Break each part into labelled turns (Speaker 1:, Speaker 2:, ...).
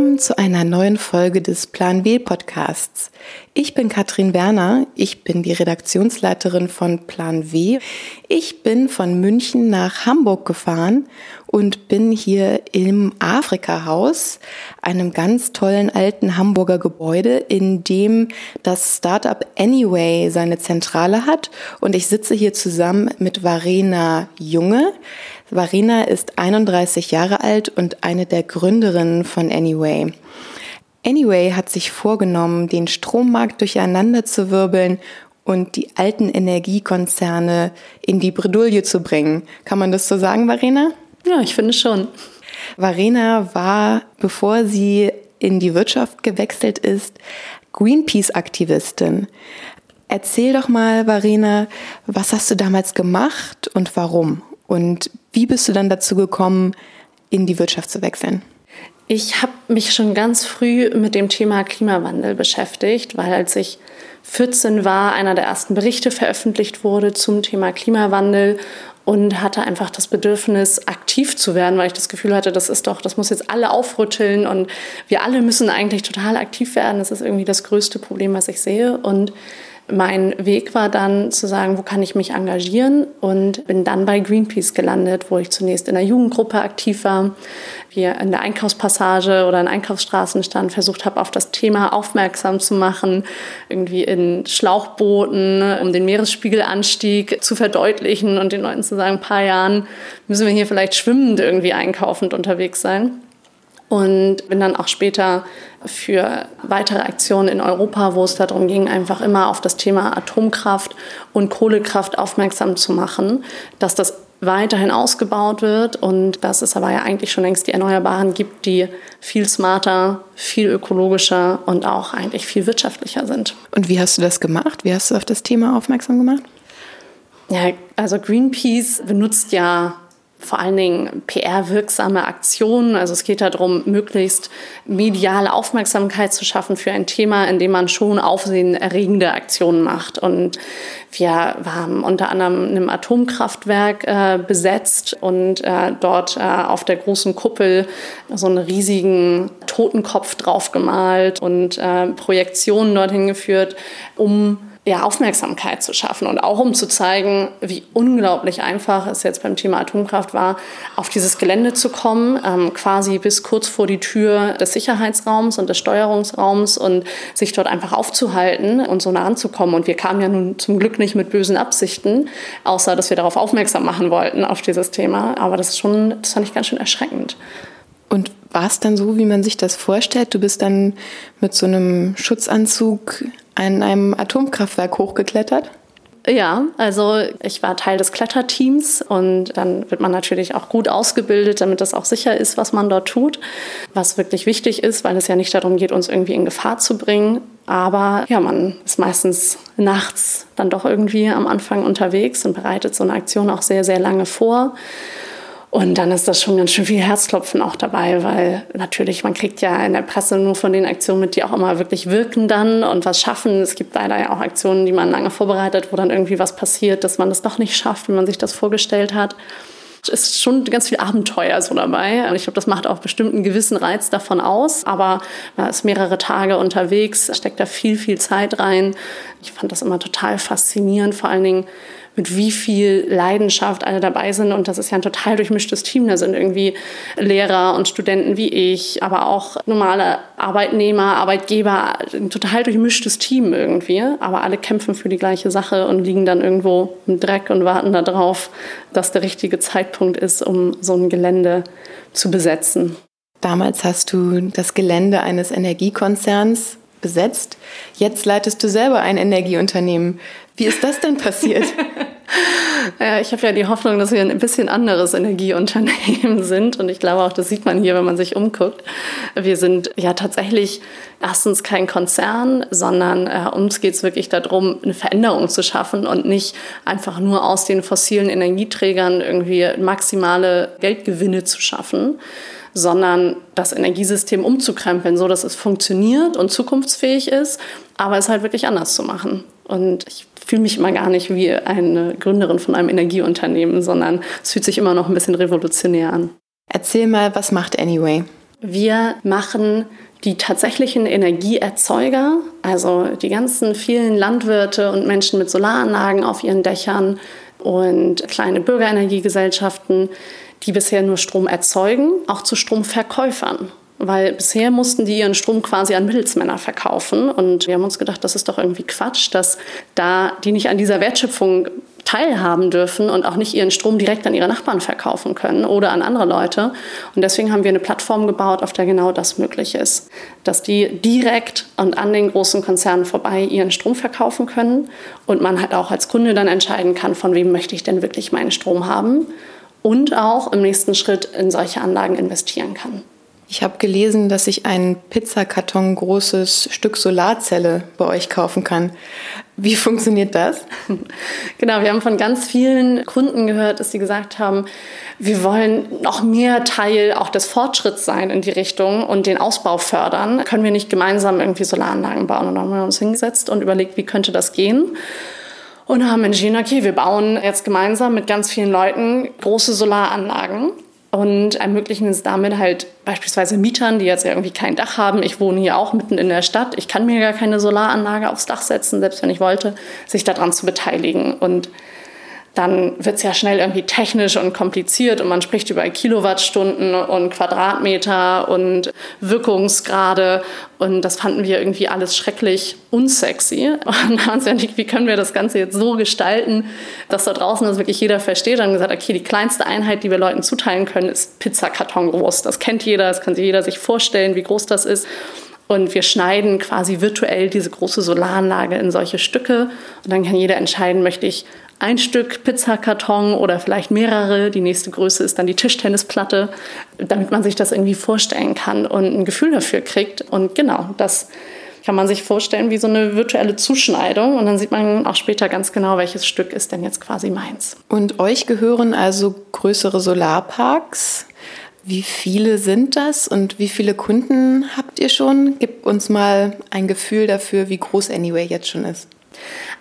Speaker 1: Willkommen zu einer neuen Folge des Plan W Podcasts. Ich bin Katrin Werner, ich bin die Redaktionsleiterin von Plan W. Ich bin von München nach Hamburg gefahren und bin hier im Afrika-Haus, einem ganz tollen alten Hamburger Gebäude, in dem das Startup Anyway seine Zentrale hat. Und ich sitze hier zusammen mit Varena Junge. Varina ist 31 Jahre alt und eine der Gründerinnen von Anyway. Anyway hat sich vorgenommen, den Strommarkt durcheinander zu wirbeln und die alten Energiekonzerne in die Bredouille zu bringen. Kann man das so sagen, Varena?
Speaker 2: Ja, ich finde schon.
Speaker 1: Varena war, bevor sie in die Wirtschaft gewechselt ist, Greenpeace-Aktivistin. Erzähl doch mal, Varena, was hast du damals gemacht und warum? Und wie bist du dann dazu gekommen, in die Wirtschaft zu wechseln?
Speaker 2: Ich habe mich schon ganz früh mit dem Thema Klimawandel beschäftigt, weil als ich 14 war, einer der ersten Berichte veröffentlicht wurde zum Thema Klimawandel und hatte einfach das Bedürfnis, aktiv zu werden, weil ich das Gefühl hatte, das ist doch, das muss jetzt alle aufrütteln und wir alle müssen eigentlich total aktiv werden. Das ist irgendwie das größte Problem, was ich sehe. Und mein Weg war dann zu sagen, wo kann ich mich engagieren? Und bin dann bei Greenpeace gelandet, wo ich zunächst in der Jugendgruppe aktiv war, wir in der Einkaufspassage oder in Einkaufsstraßen stand, versucht habe, auf das Thema aufmerksam zu machen, irgendwie in Schlauchbooten, um den Meeresspiegelanstieg zu verdeutlichen und den Leuten zu sagen, ein paar Jahren müssen wir hier vielleicht schwimmend irgendwie einkaufend unterwegs sein und bin dann auch später für weitere Aktionen in Europa, wo es darum ging, einfach immer auf das Thema Atomkraft und Kohlekraft aufmerksam zu machen, dass das weiterhin ausgebaut wird und dass es aber ja eigentlich schon längst die Erneuerbaren gibt, die viel smarter, viel ökologischer und auch eigentlich viel wirtschaftlicher sind.
Speaker 1: Und wie hast du das gemacht? Wie hast du auf das Thema aufmerksam gemacht?
Speaker 2: Ja, also Greenpeace benutzt ja vor allen Dingen PR-wirksame Aktionen. Also es geht darum, möglichst mediale Aufmerksamkeit zu schaffen für ein Thema, in dem man schon aufsehenerregende Aktionen macht. Und wir haben unter anderem einem Atomkraftwerk äh, besetzt und äh, dort äh, auf der großen Kuppel so einen riesigen Totenkopf draufgemalt und äh, Projektionen dorthin geführt, um ja, Aufmerksamkeit zu schaffen und auch um zu zeigen, wie unglaublich einfach es jetzt beim Thema Atomkraft war, auf dieses Gelände zu kommen, ähm, quasi bis kurz vor die Tür des Sicherheitsraums und des Steuerungsraums und sich dort einfach aufzuhalten und so nah ranzukommen. Und wir kamen ja nun zum Glück nicht mit bösen Absichten, außer dass wir darauf aufmerksam machen wollten, auf dieses Thema. Aber das ist schon, das fand ich ganz schön erschreckend.
Speaker 1: Und war es dann so, wie man sich das vorstellt? Du bist dann mit so einem Schutzanzug an einem Atomkraftwerk hochgeklettert?
Speaker 2: Ja, also ich war Teil des Kletterteams und dann wird man natürlich auch gut ausgebildet, damit das auch sicher ist, was man dort tut. Was wirklich wichtig ist, weil es ja nicht darum geht, uns irgendwie in Gefahr zu bringen. Aber ja, man ist meistens nachts dann doch irgendwie am Anfang unterwegs und bereitet so eine Aktion auch sehr, sehr lange vor. Und dann ist das schon ganz schön viel Herzklopfen auch dabei, weil natürlich, man kriegt ja in der Presse nur von den Aktionen mit, die auch immer wirklich wirken dann und was schaffen. Es gibt leider ja auch Aktionen, die man lange vorbereitet, wo dann irgendwie was passiert, dass man das doch nicht schafft, wie man sich das vorgestellt hat. Es ist schon ganz viel Abenteuer so dabei. Und ich glaube, das macht auch bestimmt einen gewissen Reiz davon aus. Aber man ist mehrere Tage unterwegs, steckt da viel, viel Zeit rein. Ich fand das immer total faszinierend, vor allen Dingen mit wie viel Leidenschaft alle dabei sind. Und das ist ja ein total durchmischtes Team. Da sind irgendwie Lehrer und Studenten wie ich, aber auch normale Arbeitnehmer, Arbeitgeber, ein total durchmischtes Team irgendwie. Aber alle kämpfen für die gleiche Sache und liegen dann irgendwo im Dreck und warten darauf, dass der richtige Zeitpunkt ist, um so ein Gelände zu besetzen.
Speaker 1: Damals hast du das Gelände eines Energiekonzerns besetzt. Jetzt leitest du selber ein Energieunternehmen. Wie ist das denn passiert?
Speaker 2: ja, ich habe ja die Hoffnung, dass wir ein bisschen anderes Energieunternehmen sind. Und ich glaube auch, das sieht man hier, wenn man sich umguckt. Wir sind ja tatsächlich erstens kein Konzern, sondern äh, uns geht es wirklich darum, eine Veränderung zu schaffen und nicht einfach nur aus den fossilen Energieträgern irgendwie maximale Geldgewinne zu schaffen sondern das Energiesystem umzukrempeln, so dass es funktioniert und zukunftsfähig ist, aber es halt wirklich anders zu machen. Und ich fühle mich immer gar nicht wie eine Gründerin von einem Energieunternehmen, sondern es fühlt sich immer noch ein bisschen revolutionär an.
Speaker 1: Erzähl mal, was macht Anyway?
Speaker 2: Wir machen die tatsächlichen Energieerzeuger, also die ganzen vielen Landwirte und Menschen mit Solaranlagen auf ihren Dächern und kleine Bürgerenergiegesellschaften, die bisher nur Strom erzeugen, auch zu Stromverkäufern. Weil bisher mussten die ihren Strom quasi an Mittelsmänner verkaufen. Und wir haben uns gedacht, das ist doch irgendwie Quatsch, dass da die nicht an dieser Wertschöpfung teilhaben dürfen und auch nicht ihren Strom direkt an ihre Nachbarn verkaufen können oder an andere Leute. Und deswegen haben wir eine Plattform gebaut, auf der genau das möglich ist. Dass die direkt und an den großen Konzernen vorbei ihren Strom verkaufen können und man halt auch als Kunde dann entscheiden kann, von wem möchte ich denn wirklich meinen Strom haben und auch im nächsten Schritt in solche Anlagen investieren kann.
Speaker 1: Ich habe gelesen, dass ich ein Pizzakarton großes Stück Solarzelle bei euch kaufen kann. Wie funktioniert das?
Speaker 2: Genau, wir haben von ganz vielen Kunden gehört, dass sie gesagt haben, wir wollen noch mehr Teil auch des Fortschritts sein in die Richtung und den Ausbau fördern. Können wir nicht gemeinsam irgendwie Solaranlagen bauen? Und dann haben wir uns hingesetzt und überlegt, wie könnte das gehen? Und haben entschieden, okay, wir bauen jetzt gemeinsam mit ganz vielen Leuten große Solaranlagen und ermöglichen es damit halt beispielsweise Mietern, die jetzt irgendwie kein Dach haben. Ich wohne hier auch mitten in der Stadt. Ich kann mir gar keine Solaranlage aufs Dach setzen, selbst wenn ich wollte, sich daran zu beteiligen. Und dann wird es ja schnell irgendwie technisch und kompliziert und man spricht über Kilowattstunden und Quadratmeter und Wirkungsgrade und das fanden wir irgendwie alles schrecklich unsexy. Und haben uns nicht, wie können wir das Ganze jetzt so gestalten, dass da draußen das wirklich jeder versteht. Und haben gesagt, okay, die kleinste Einheit, die wir Leuten zuteilen können, ist Pizzakarton groß. Das kennt jeder, das kann sich jeder sich vorstellen, wie groß das ist. Und wir schneiden quasi virtuell diese große Solaranlage in solche Stücke. Und dann kann jeder entscheiden, möchte ich ein Stück Pizzakarton oder vielleicht mehrere. Die nächste Größe ist dann die Tischtennisplatte, damit man sich das irgendwie vorstellen kann und ein Gefühl dafür kriegt. Und genau, das kann man sich vorstellen wie so eine virtuelle Zuschneidung und dann sieht man auch später ganz genau, welches Stück ist denn jetzt quasi meins.
Speaker 1: Und euch gehören also größere Solarparks. Wie viele sind das und wie viele Kunden habt ihr schon? Gib uns mal ein Gefühl dafür, wie groß Anyway jetzt schon ist.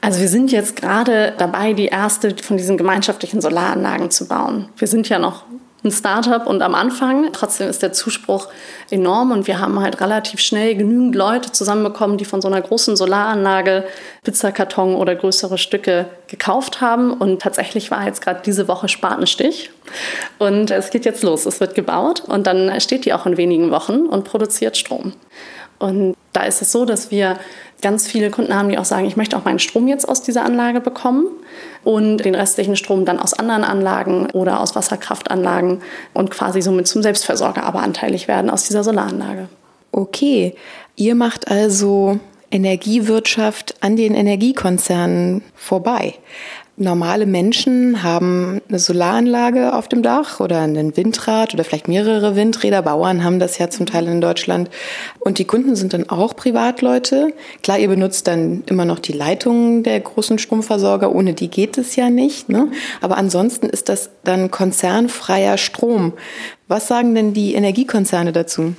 Speaker 2: Also wir sind jetzt gerade dabei, die erste von diesen gemeinschaftlichen Solaranlagen zu bauen. Wir sind ja noch ein Startup und am Anfang. Trotzdem ist der Zuspruch enorm und wir haben halt relativ schnell genügend Leute zusammenbekommen, die von so einer großen Solaranlage Pizzakarton oder größere Stücke gekauft haben. Und tatsächlich war jetzt gerade diese Woche Spatenstich. Und es geht jetzt los. Es wird gebaut und dann steht die auch in wenigen Wochen und produziert Strom. Und da ist es so, dass wir ganz viele Kunden haben, die auch sagen, ich möchte auch meinen Strom jetzt aus dieser Anlage bekommen und den restlichen Strom dann aus anderen Anlagen oder aus Wasserkraftanlagen und quasi somit zum Selbstversorger aber anteilig werden aus dieser Solaranlage.
Speaker 1: Okay, ihr macht also Energiewirtschaft an den Energiekonzernen vorbei normale Menschen haben eine Solaranlage auf dem Dach oder einen Windrad oder vielleicht mehrere Windräder. Bauern haben das ja zum Teil in Deutschland. Und die Kunden sind dann auch Privatleute. Klar, ihr benutzt dann immer noch die Leitungen der großen Stromversorger. Ohne die geht es ja nicht. Ne? Aber ansonsten ist das dann konzernfreier Strom. Was sagen denn die Energiekonzerne dazu?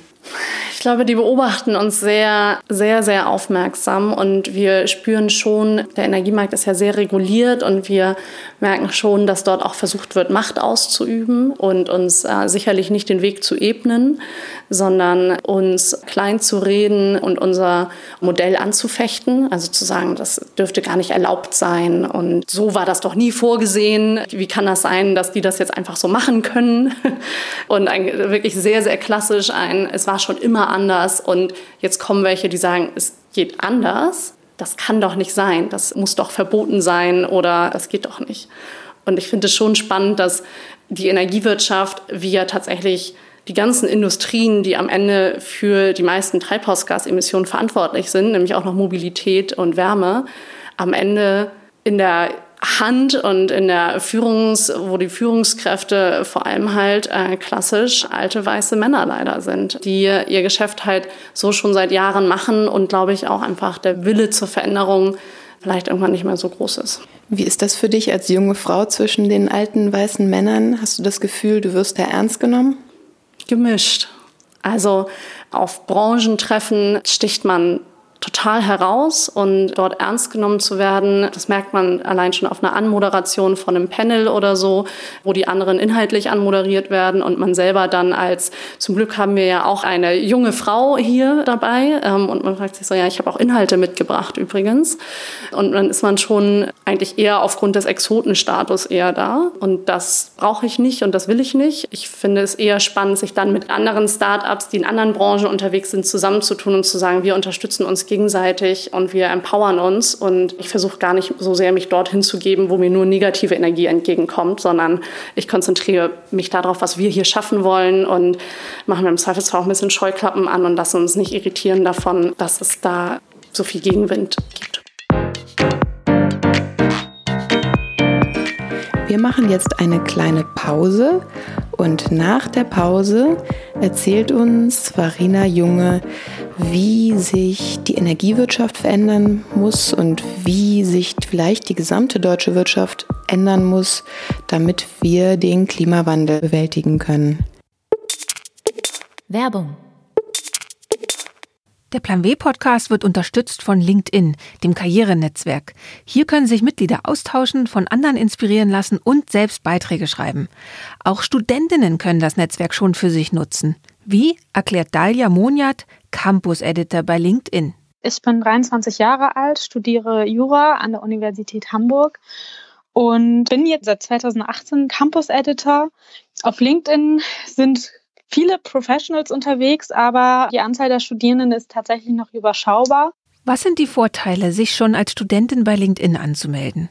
Speaker 2: Ich glaube, die beobachten uns sehr, sehr, sehr aufmerksam und wir spüren schon, der Energiemarkt ist ja sehr reguliert und wir merken schon, dass dort auch versucht wird, Macht auszuüben und uns äh, sicherlich nicht den Weg zu ebnen, sondern uns klein zu reden und unser Modell anzufechten. Also zu sagen, das dürfte gar nicht erlaubt sein und so war das doch nie vorgesehen. Wie kann das sein, dass die das jetzt einfach so machen können? Und ein, wirklich sehr, sehr klassisch ein, es war schon immer anders und jetzt kommen welche, die sagen, es geht anders. Das kann doch nicht sein, das muss doch verboten sein oder das geht doch nicht. Und ich finde es schon spannend, dass die Energiewirtschaft, wie ja tatsächlich die ganzen Industrien, die am Ende für die meisten Treibhausgasemissionen verantwortlich sind, nämlich auch noch Mobilität und Wärme, am Ende in der Hand und in der Führungs, wo die Führungskräfte vor allem halt äh, klassisch alte weiße Männer leider sind, die ihr Geschäft halt so schon seit Jahren machen und glaube ich auch einfach der Wille zur Veränderung vielleicht irgendwann nicht mehr so groß ist.
Speaker 1: Wie ist das für dich als junge Frau zwischen den alten weißen Männern? Hast du das Gefühl, du wirst da ernst genommen?
Speaker 2: Gemischt. Also auf Branchentreffen sticht man total heraus und dort ernst genommen zu werden. Das merkt man allein schon auf einer Anmoderation von einem Panel oder so, wo die anderen inhaltlich anmoderiert werden und man selber dann als, zum Glück haben wir ja auch eine junge Frau hier dabei ähm, und man fragt sich so, ja, ich habe auch Inhalte mitgebracht übrigens. Und dann ist man schon eigentlich eher aufgrund des Exotenstatus eher da und das brauche ich nicht und das will ich nicht. Ich finde es eher spannend, sich dann mit anderen Startups, die in anderen Branchen unterwegs sind, zusammenzutun und zu sagen, wir unterstützen uns gegenseitig und wir empowern uns. Und ich versuche gar nicht so sehr, mich dorthin zu geben, wo mir nur negative Energie entgegenkommt, sondern ich konzentriere mich darauf, was wir hier schaffen wollen und machen wir im Zweifelsfall auch ein bisschen Scheuklappen an und lassen uns nicht irritieren davon, dass es da so viel Gegenwind gibt.
Speaker 1: Wir machen jetzt eine kleine Pause und nach der Pause erzählt uns Varina Junge, wie sich die Energiewirtschaft verändern muss und wie sich vielleicht die gesamte deutsche Wirtschaft ändern muss, damit wir den Klimawandel bewältigen können.
Speaker 3: Werbung der Plan W Podcast wird unterstützt von LinkedIn, dem Karrierenetzwerk. Hier können sich Mitglieder austauschen, von anderen inspirieren lassen und selbst Beiträge schreiben. Auch Studentinnen können das Netzwerk schon für sich nutzen. Wie erklärt Dalia Monjat, Campus Editor bei LinkedIn?
Speaker 4: Ich bin 23 Jahre alt, studiere Jura an der Universität Hamburg und bin jetzt seit 2018 Campus Editor. Auf LinkedIn sind viele Professionals unterwegs, aber die Anzahl der Studierenden ist tatsächlich noch überschaubar.
Speaker 3: Was sind die Vorteile, sich schon als Studentin bei LinkedIn anzumelden?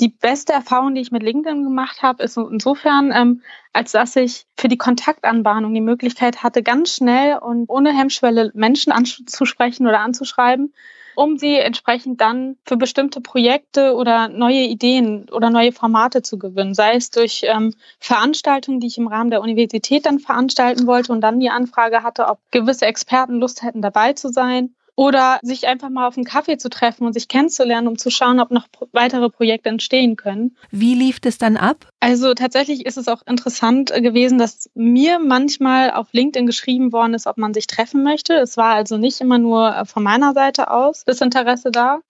Speaker 4: Die beste Erfahrung, die ich mit LinkedIn gemacht habe, ist insofern, ähm, als dass ich für die Kontaktanbahnung die Möglichkeit hatte, ganz schnell und ohne Hemmschwelle Menschen anzusprechen oder anzuschreiben um sie entsprechend dann für bestimmte Projekte oder neue Ideen oder neue Formate zu gewinnen. Sei es durch ähm, Veranstaltungen, die ich im Rahmen der Universität dann veranstalten wollte und dann die Anfrage hatte, ob gewisse Experten Lust hätten, dabei zu sein oder sich einfach mal auf einen Kaffee zu treffen und sich kennenzulernen, um zu schauen, ob noch weitere Projekte entstehen können.
Speaker 3: Wie lief das dann ab?
Speaker 4: Also tatsächlich ist es auch interessant gewesen, dass mir manchmal auf LinkedIn geschrieben worden ist, ob man sich treffen möchte. Es war also nicht immer nur äh, von meiner Seite aus das Interesse da,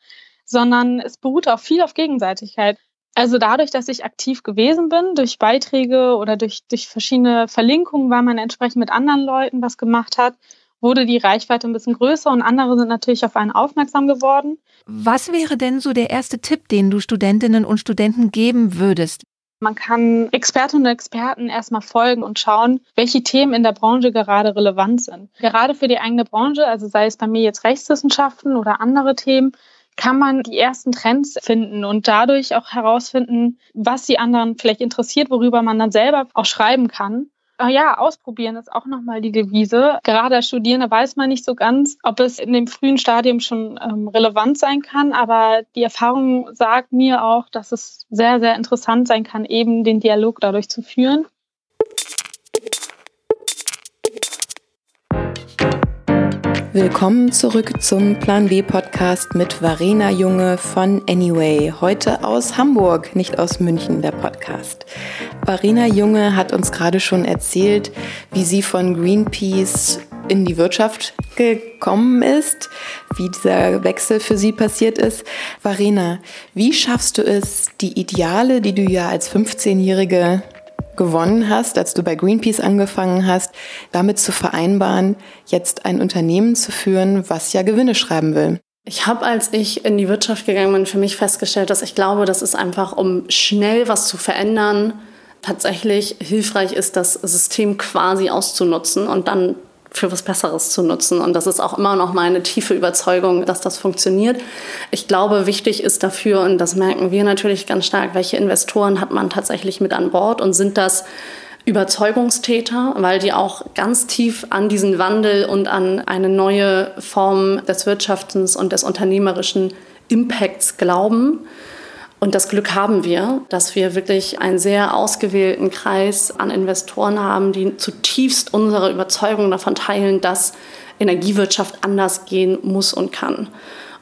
Speaker 4: sondern es beruhte auch viel auf Gegenseitigkeit. Also dadurch, dass ich aktiv gewesen bin, durch Beiträge oder durch, durch verschiedene Verlinkungen, weil man entsprechend mit anderen Leuten was gemacht hat, wurde die Reichweite ein bisschen größer und andere sind natürlich auf einen aufmerksam geworden.
Speaker 3: Was wäre denn so der erste Tipp, den du Studentinnen und Studenten geben würdest?
Speaker 4: Man kann Expertinnen und Experten erstmal folgen und schauen, welche Themen in der Branche gerade relevant sind. Gerade für die eigene Branche, also sei es bei mir jetzt Rechtswissenschaften oder andere Themen, kann man die ersten Trends finden und dadurch auch herausfinden, was die anderen vielleicht interessiert, worüber man dann selber auch schreiben kann. Ah ja, ausprobieren ist auch nochmal die Devise. Gerade als Studierende weiß man nicht so ganz, ob es in dem frühen Stadium schon ähm, relevant sein kann, aber die Erfahrung sagt mir auch, dass es sehr, sehr interessant sein kann, eben den Dialog dadurch zu führen.
Speaker 1: Willkommen zurück zum Plan B Podcast mit Varena Junge von Anyway. Heute aus Hamburg, nicht aus München, der Podcast. Varina Junge hat uns gerade schon erzählt, wie sie von Greenpeace in die Wirtschaft gekommen ist, wie dieser Wechsel für sie passiert ist. Varina, wie schaffst du es, die Ideale, die du ja als 15-Jährige gewonnen hast, als du bei Greenpeace angefangen hast, damit zu vereinbaren, jetzt ein Unternehmen zu führen, was ja Gewinne schreiben will?
Speaker 2: Ich habe, als ich in die Wirtschaft gegangen bin, für mich festgestellt, dass ich glaube, das ist einfach, um schnell was zu verändern, tatsächlich hilfreich ist, das System quasi auszunutzen und dann für was Besseres zu nutzen. Und das ist auch immer noch meine tiefe Überzeugung, dass das funktioniert. Ich glaube, wichtig ist dafür, und das merken wir natürlich ganz stark, welche Investoren hat man tatsächlich mit an Bord und sind das Überzeugungstäter, weil die auch ganz tief an diesen Wandel und an eine neue Form des Wirtschaftens und des unternehmerischen Impacts glauben. Und das Glück haben wir, dass wir wirklich einen sehr ausgewählten Kreis an Investoren haben, die zutiefst unsere Überzeugung davon teilen, dass Energiewirtschaft anders gehen muss und kann.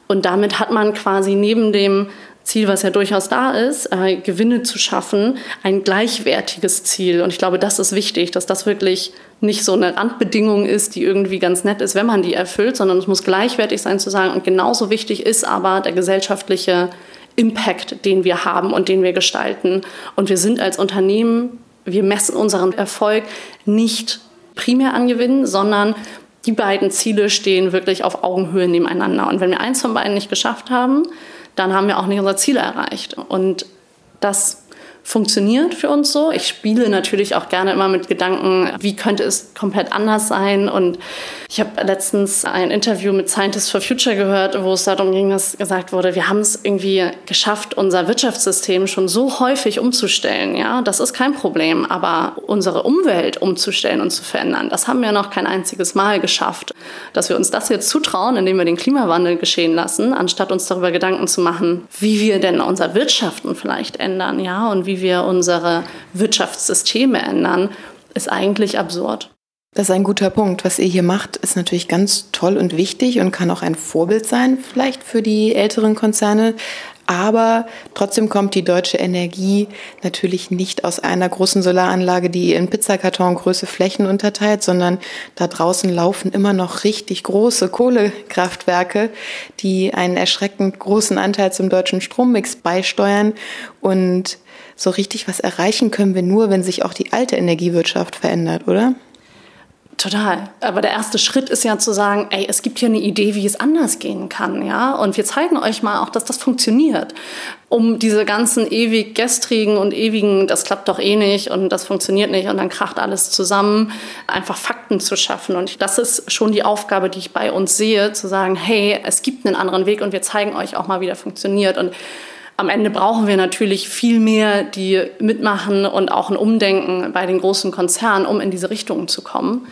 Speaker 2: Und damit hat man quasi neben dem Ziel, was ja durchaus da ist, äh, Gewinne zu schaffen, ein gleichwertiges Ziel. Und ich glaube, das ist wichtig, dass das wirklich nicht so eine Randbedingung ist, die irgendwie ganz nett ist, wenn man die erfüllt, sondern es muss gleichwertig sein zu sagen. Und genauso wichtig ist aber der gesellschaftliche Impact, den wir haben und den wir gestalten. Und wir sind als Unternehmen, wir messen unseren Erfolg nicht primär an Gewinnen, sondern die beiden Ziele stehen wirklich auf Augenhöhe nebeneinander. Und wenn wir eins von beiden nicht geschafft haben, dann haben wir auch nicht unser Ziel erreicht. Und das funktioniert für uns so. Ich spiele natürlich auch gerne immer mit Gedanken, wie könnte es komplett anders sein. Und ich habe letztens ein Interview mit Scientists for Future gehört, wo es darum ging, dass gesagt wurde, wir haben es irgendwie geschafft, unser Wirtschaftssystem schon so häufig umzustellen. Ja, das ist kein Problem. Aber unsere Umwelt umzustellen und zu verändern, das haben wir noch kein einziges Mal geschafft. Dass wir uns das jetzt zutrauen, indem wir den Klimawandel geschehen lassen, anstatt uns darüber Gedanken zu machen, wie wir denn unser Wirtschaften vielleicht ändern, ja, und wie wie wir unsere Wirtschaftssysteme ändern, ist eigentlich absurd.
Speaker 1: Das ist ein guter Punkt. Was ihr hier macht, ist natürlich ganz toll und wichtig und kann auch ein Vorbild sein, vielleicht für die älteren Konzerne. Aber trotzdem kommt die deutsche Energie natürlich nicht aus einer großen Solaranlage, die in Pizzakartongröße Flächen unterteilt, sondern da draußen laufen immer noch richtig große Kohlekraftwerke, die einen erschreckend großen Anteil zum deutschen Strommix beisteuern. Und so richtig was erreichen können wir nur, wenn sich auch die alte Energiewirtschaft verändert, oder?
Speaker 2: Total. Aber der erste Schritt ist ja zu sagen, ey, es gibt hier eine Idee, wie es anders gehen kann, ja. Und wir zeigen euch mal auch, dass das funktioniert. Um diese ganzen ewig gestrigen und ewigen, das klappt doch eh nicht und das funktioniert nicht und dann kracht alles zusammen, einfach Fakten zu schaffen. Und das ist schon die Aufgabe, die ich bei uns sehe, zu sagen, hey, es gibt einen anderen Weg und wir zeigen euch auch mal, wie der funktioniert. Und am Ende brauchen wir natürlich viel mehr, die mitmachen und auch ein Umdenken bei den großen Konzernen, um in diese Richtung zu kommen.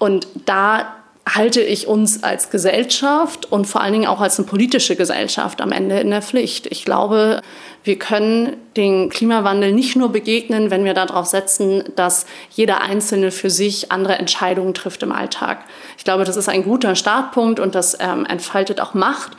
Speaker 2: Und da halte ich uns als Gesellschaft und vor allen Dingen auch als eine politische Gesellschaft am Ende in der Pflicht. Ich glaube, wir können den Klimawandel nicht nur begegnen, wenn wir darauf setzen, dass jeder Einzelne für sich andere Entscheidungen trifft im Alltag. Ich glaube, das ist ein guter Startpunkt und das ähm, entfaltet auch Macht.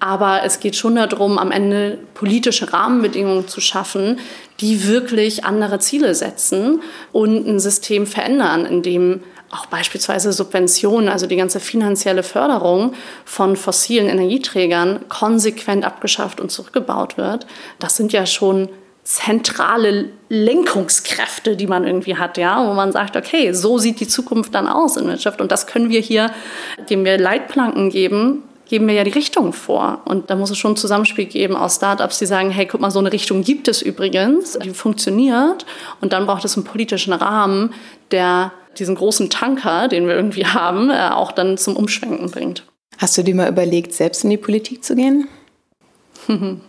Speaker 2: Aber es geht schon darum, am Ende politische Rahmenbedingungen zu schaffen, die wirklich andere Ziele setzen und ein System verändern, in dem auch beispielsweise Subventionen, also die ganze finanzielle Förderung von fossilen Energieträgern konsequent abgeschafft und zurückgebaut wird. Das sind ja schon zentrale Lenkungskräfte, die man irgendwie hat, ja, wo man sagt, okay, so sieht die Zukunft dann aus in Wirtschaft und das können wir hier, dem wir Leitplanken geben, geben wir ja die Richtung vor. Und da muss es schon ein Zusammenspiel geben aus Startups, die sagen, hey, guck mal, so eine Richtung gibt es übrigens, die funktioniert. Und dann braucht es einen politischen Rahmen, der diesen großen Tanker, den wir irgendwie haben, äh, auch dann zum Umschwenken bringt.
Speaker 1: Hast du dir mal überlegt, selbst in die Politik zu gehen?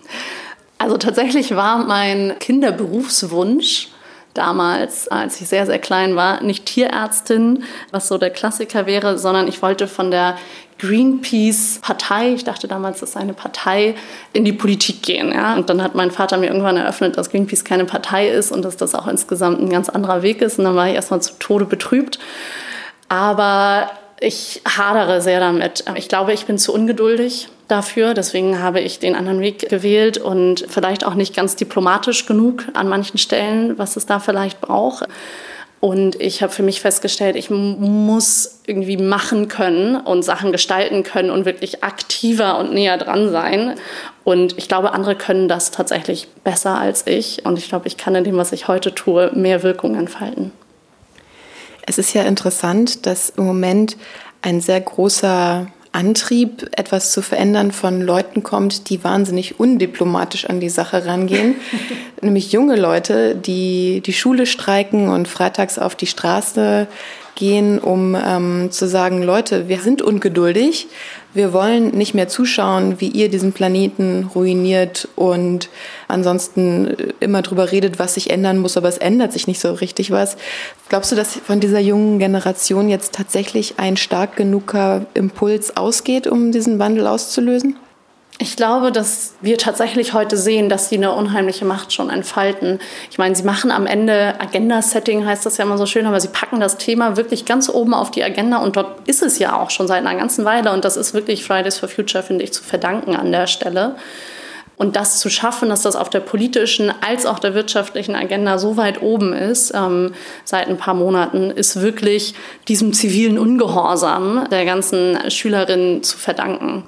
Speaker 2: Also tatsächlich war mein Kinderberufswunsch damals, als ich sehr, sehr klein war, nicht Tierärztin, was so der Klassiker wäre, sondern ich wollte von der Greenpeace-Partei, ich dachte damals, das sei eine Partei, in die Politik gehen. Ja? Und dann hat mein Vater mir irgendwann eröffnet, dass Greenpeace keine Partei ist und dass das auch insgesamt ein ganz anderer Weg ist. Und dann war ich erstmal zu Tode betrübt. Aber ich hadere sehr damit. Ich glaube, ich bin zu ungeduldig dafür. Deswegen habe ich den anderen Weg gewählt und vielleicht auch nicht ganz diplomatisch genug an manchen Stellen, was es da vielleicht braucht. Und ich habe für mich festgestellt, ich muss irgendwie machen können und Sachen gestalten können und wirklich aktiver und näher dran sein. Und ich glaube, andere können das tatsächlich besser als ich. Und ich glaube, ich kann in dem, was ich heute tue, mehr Wirkung entfalten.
Speaker 1: Es ist ja interessant, dass im Moment ein sehr großer Antrieb, etwas zu verändern, von Leuten kommt, die wahnsinnig undiplomatisch an die Sache rangehen. Nämlich junge Leute, die die Schule streiken und freitags auf die Straße gehen, um ähm, zu sagen, Leute, wir sind ungeduldig, wir wollen nicht mehr zuschauen, wie ihr diesen Planeten ruiniert und ansonsten immer drüber redet, was sich ändern muss, aber es ändert sich nicht so richtig was. Glaubst du, dass von dieser jungen Generation jetzt tatsächlich ein stark genuger Impuls ausgeht, um diesen Wandel auszulösen?
Speaker 2: Ich glaube, dass wir tatsächlich heute sehen, dass sie eine unheimliche Macht schon entfalten. Ich meine, sie machen am Ende Agenda-Setting, heißt das ja immer so schön, aber sie packen das Thema wirklich ganz oben auf die Agenda und dort ist es ja auch schon seit einer ganzen Weile und das ist wirklich Fridays for Future, finde ich, zu verdanken an der Stelle. Und das zu schaffen, dass das auf der politischen als auch der wirtschaftlichen Agenda so weit oben ist, ähm, seit ein paar Monaten, ist wirklich diesem zivilen Ungehorsam der ganzen Schülerinnen zu verdanken.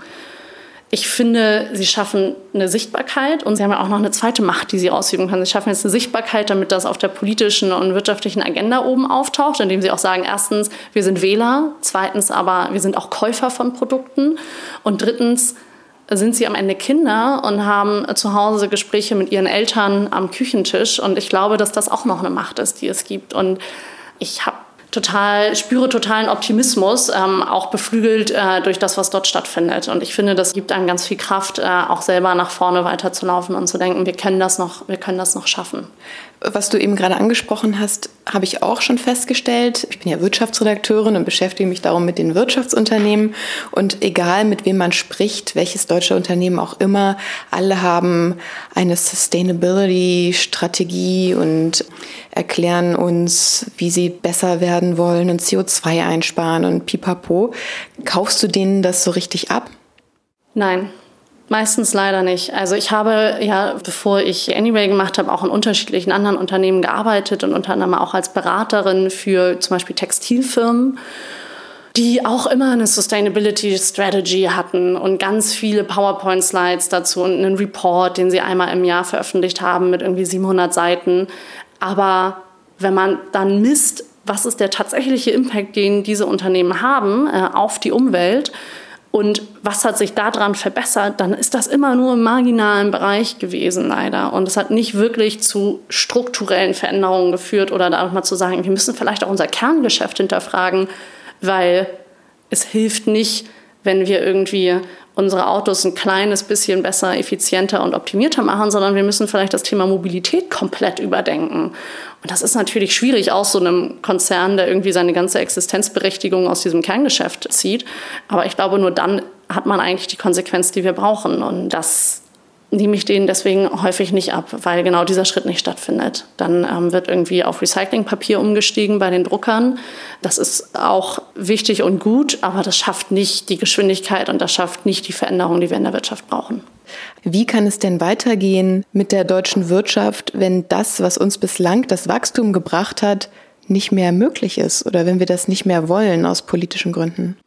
Speaker 2: Ich finde, sie schaffen eine Sichtbarkeit und sie haben ja auch noch eine zweite Macht, die sie ausüben können. Sie schaffen jetzt eine Sichtbarkeit, damit das auf der politischen und wirtschaftlichen Agenda oben auftaucht, indem sie auch sagen, erstens, wir sind Wähler, zweitens aber, wir sind auch Käufer von Produkten und drittens, sind sie am Ende Kinder und haben zu Hause Gespräche mit ihren Eltern am Küchentisch. Und ich glaube, dass das auch noch eine Macht ist, die es gibt. Und ich habe total, spüre totalen Optimismus, ähm, auch beflügelt äh, durch das, was dort stattfindet. Und ich finde, das gibt einem ganz viel Kraft, äh, auch selber nach vorne weiterzulaufen und zu denken, wir können das noch, wir können das noch schaffen.
Speaker 1: Was du eben gerade angesprochen hast, habe ich auch schon festgestellt. Ich bin ja Wirtschaftsredakteurin und beschäftige mich darum mit den Wirtschaftsunternehmen. Und egal, mit wem man spricht, welches deutsche Unternehmen auch immer, alle haben eine Sustainability-Strategie und erklären uns, wie sie besser werden wollen und CO2 einsparen und pipapo. Kaufst du denen das so richtig ab?
Speaker 2: Nein, Meistens leider nicht. Also ich habe ja, bevor ich Anyway gemacht habe, auch in unterschiedlichen anderen Unternehmen gearbeitet und unter anderem auch als Beraterin für zum Beispiel Textilfirmen die auch immer eine Sustainability Strategy hatten und ganz viele PowerPoint-Slides dazu und einen Report, den sie einmal im Jahr veröffentlicht haben mit irgendwie 700 Seiten. Aber wenn man dann misst, was ist der tatsächliche Impact, den diese Unternehmen haben äh, auf die Umwelt, und was hat sich daran verbessert, dann ist das immer nur im marginalen Bereich gewesen, leider. Und es hat nicht wirklich zu strukturellen Veränderungen geführt oder da auch mal zu sagen, wir müssen vielleicht auch unser Kerngeschäft hinterfragen, weil es hilft nicht, wenn wir irgendwie unsere Autos ein kleines bisschen besser, effizienter und optimierter machen, sondern wir müssen vielleicht das Thema Mobilität komplett überdenken. Und das ist natürlich schwierig aus so einem Konzern, der irgendwie seine ganze Existenzberechtigung aus diesem Kerngeschäft zieht. Aber ich glaube, nur dann hat man eigentlich die Konsequenz, die wir brauchen. Und das nehme ich denen deswegen häufig nicht ab, weil genau dieser Schritt nicht stattfindet. Dann ähm, wird irgendwie auf Recyclingpapier umgestiegen bei den Druckern. Das ist auch wichtig und gut, aber das schafft nicht die Geschwindigkeit und das schafft nicht die Veränderung, die wir in der Wirtschaft brauchen.
Speaker 1: Wie kann es denn weitergehen mit der deutschen Wirtschaft, wenn das, was uns bislang das Wachstum gebracht hat, nicht mehr möglich ist oder wenn wir das nicht mehr wollen aus politischen Gründen?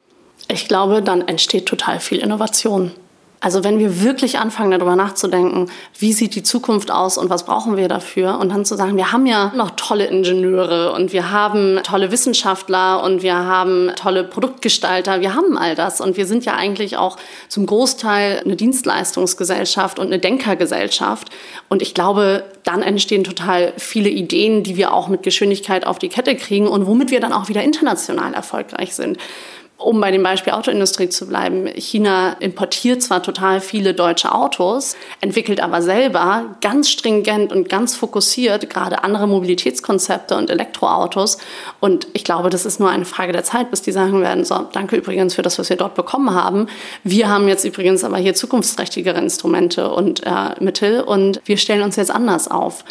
Speaker 2: Ich glaube, dann entsteht total viel Innovation. Also wenn wir wirklich anfangen, darüber nachzudenken, wie sieht die Zukunft aus und was brauchen wir dafür? Und dann zu sagen, wir haben ja noch tolle Ingenieure und wir haben tolle Wissenschaftler und wir haben tolle Produktgestalter, wir haben all das. Und wir sind ja eigentlich auch zum Großteil eine Dienstleistungsgesellschaft und eine Denkergesellschaft. Und ich glaube, dann entstehen total viele Ideen, die wir auch mit Geschwindigkeit auf die Kette kriegen und womit wir dann auch wieder international erfolgreich sind um bei dem Beispiel Autoindustrie zu bleiben, China importiert zwar total viele deutsche Autos, entwickelt aber selber ganz stringent und ganz fokussiert gerade andere Mobilitätskonzepte und Elektroautos. Und ich glaube, das ist nur eine Frage der Zeit, bis die sagen werden, so, danke übrigens für das, was wir dort bekommen haben. Wir haben jetzt übrigens aber hier zukunftsträchtigere Instrumente und äh, Mittel und wir stellen uns jetzt anders auf.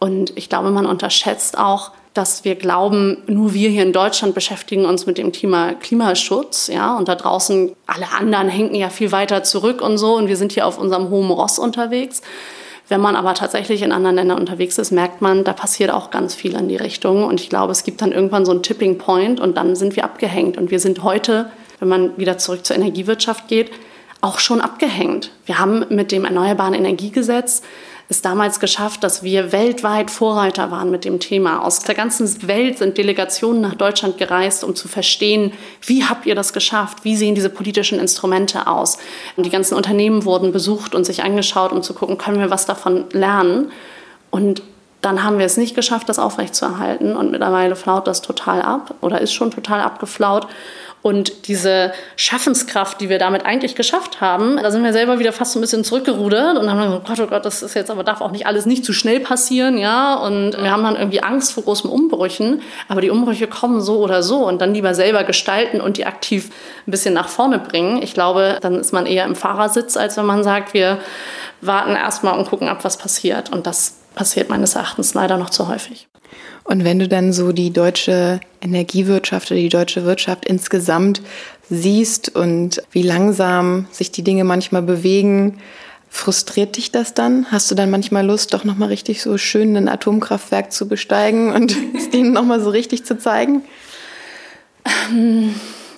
Speaker 2: Und ich glaube, man unterschätzt auch, dass wir glauben, nur wir hier in Deutschland beschäftigen uns mit dem Thema Klimaschutz, ja, und da draußen alle anderen hängen ja viel weiter zurück und so und wir sind hier auf unserem hohen Ross unterwegs. Wenn man aber tatsächlich in anderen Ländern unterwegs ist, merkt man, da passiert auch ganz viel in die Richtung und ich glaube, es gibt dann irgendwann so einen Tipping Point und dann sind wir abgehängt und wir sind heute, wenn man wieder zurück zur Energiewirtschaft geht, auch schon abgehängt. Wir haben mit dem Erneuerbaren Energiegesetz es damals geschafft, dass wir weltweit Vorreiter waren mit dem Thema. Aus der ganzen Welt sind Delegationen nach Deutschland gereist, um zu verstehen, wie habt ihr das geschafft? Wie sehen diese politischen Instrumente aus? Und die ganzen Unternehmen wurden besucht und sich angeschaut, um zu gucken, können wir was davon lernen? Und dann haben wir es nicht geschafft, das aufrechtzuerhalten. Und mittlerweile flaut das total ab oder ist schon total abgeflaut. Und diese Schaffenskraft, die wir damit eigentlich geschafft haben, da sind wir selber wieder fast so ein bisschen zurückgerudert und haben dann gesagt, Gott, oh Gott, das ist jetzt aber darf auch nicht alles nicht zu schnell passieren, ja. Und wir haben dann irgendwie Angst vor großen Umbrüchen, aber die Umbrüche kommen so oder so und dann lieber selber gestalten und die aktiv ein bisschen nach vorne bringen. Ich glaube, dann ist man eher im Fahrersitz, als wenn man sagt, wir warten erstmal und gucken ab, was passiert. Und das passiert meines Erachtens leider noch zu häufig.
Speaker 1: Und wenn du dann so die deutsche Energiewirtschaft oder die deutsche Wirtschaft insgesamt siehst und wie langsam sich die Dinge manchmal bewegen, Frustriert dich das dann? Hast du dann manchmal Lust, doch nochmal richtig so schön ein Atomkraftwerk zu besteigen und es denen nochmal so richtig zu zeigen?
Speaker 2: Ähm,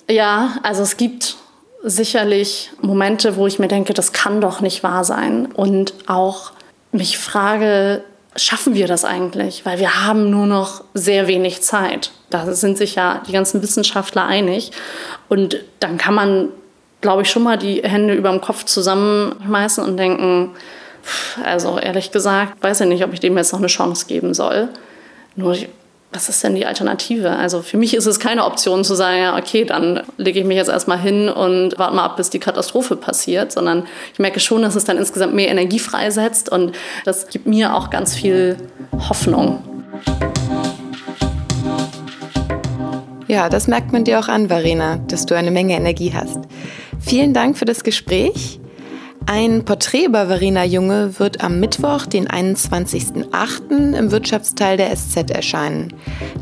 Speaker 2: ja, also es gibt sicherlich Momente, wo ich mir denke, das kann doch nicht wahr sein. Und auch mich frage, schaffen wir das eigentlich? Weil wir haben nur noch sehr wenig Zeit. Da sind sich ja die ganzen Wissenschaftler einig. Und dann kann man, glaube ich, schon mal die Hände über dem Kopf zusammenschmeißen und denken, also ehrlich gesagt, weiß ich nicht, ob ich dem jetzt noch eine Chance geben soll. Nur was ist denn die Alternative? Also für mich ist es keine Option zu sagen, ja, okay, dann lege ich mich jetzt erstmal hin und warte mal ab, bis die Katastrophe passiert, sondern ich merke schon, dass es dann insgesamt mehr Energie freisetzt und das gibt mir auch ganz viel Hoffnung.
Speaker 1: Ja, das merkt man dir auch an, Verena, dass du eine Menge Energie hast. Vielen Dank für das Gespräch. Ein Porträt über Verena Junge wird am Mittwoch, den 21.08. im Wirtschaftsteil der SZ erscheinen.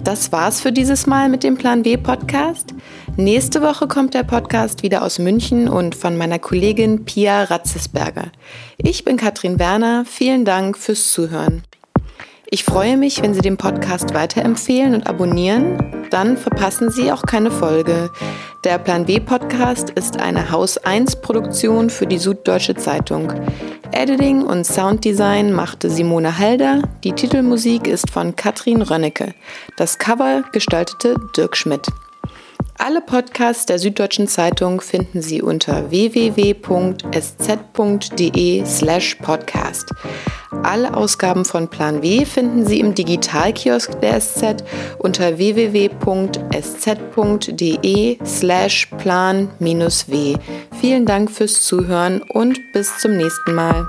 Speaker 1: Das war's für dieses Mal mit dem Plan B Podcast. Nächste Woche kommt der Podcast wieder aus München und von meiner Kollegin Pia Ratzesberger. Ich bin Katrin Werner. Vielen Dank fürs Zuhören. Ich freue mich, wenn Sie den Podcast weiterempfehlen und abonnieren. Dann verpassen Sie auch keine Folge. Der Plan B Podcast ist eine Haus 1 Produktion für die Süddeutsche Zeitung. Editing und Sounddesign machte Simone Halder. Die Titelmusik ist von Katrin Rönnecke. Das Cover gestaltete Dirk Schmidt. Alle Podcasts der Süddeutschen Zeitung finden Sie unter www.sz.de slash podcast. Alle Ausgaben von Plan W finden Sie im Digitalkiosk der SZ unter www.sz.de slash plan-w. Vielen Dank fürs Zuhören und bis zum nächsten Mal.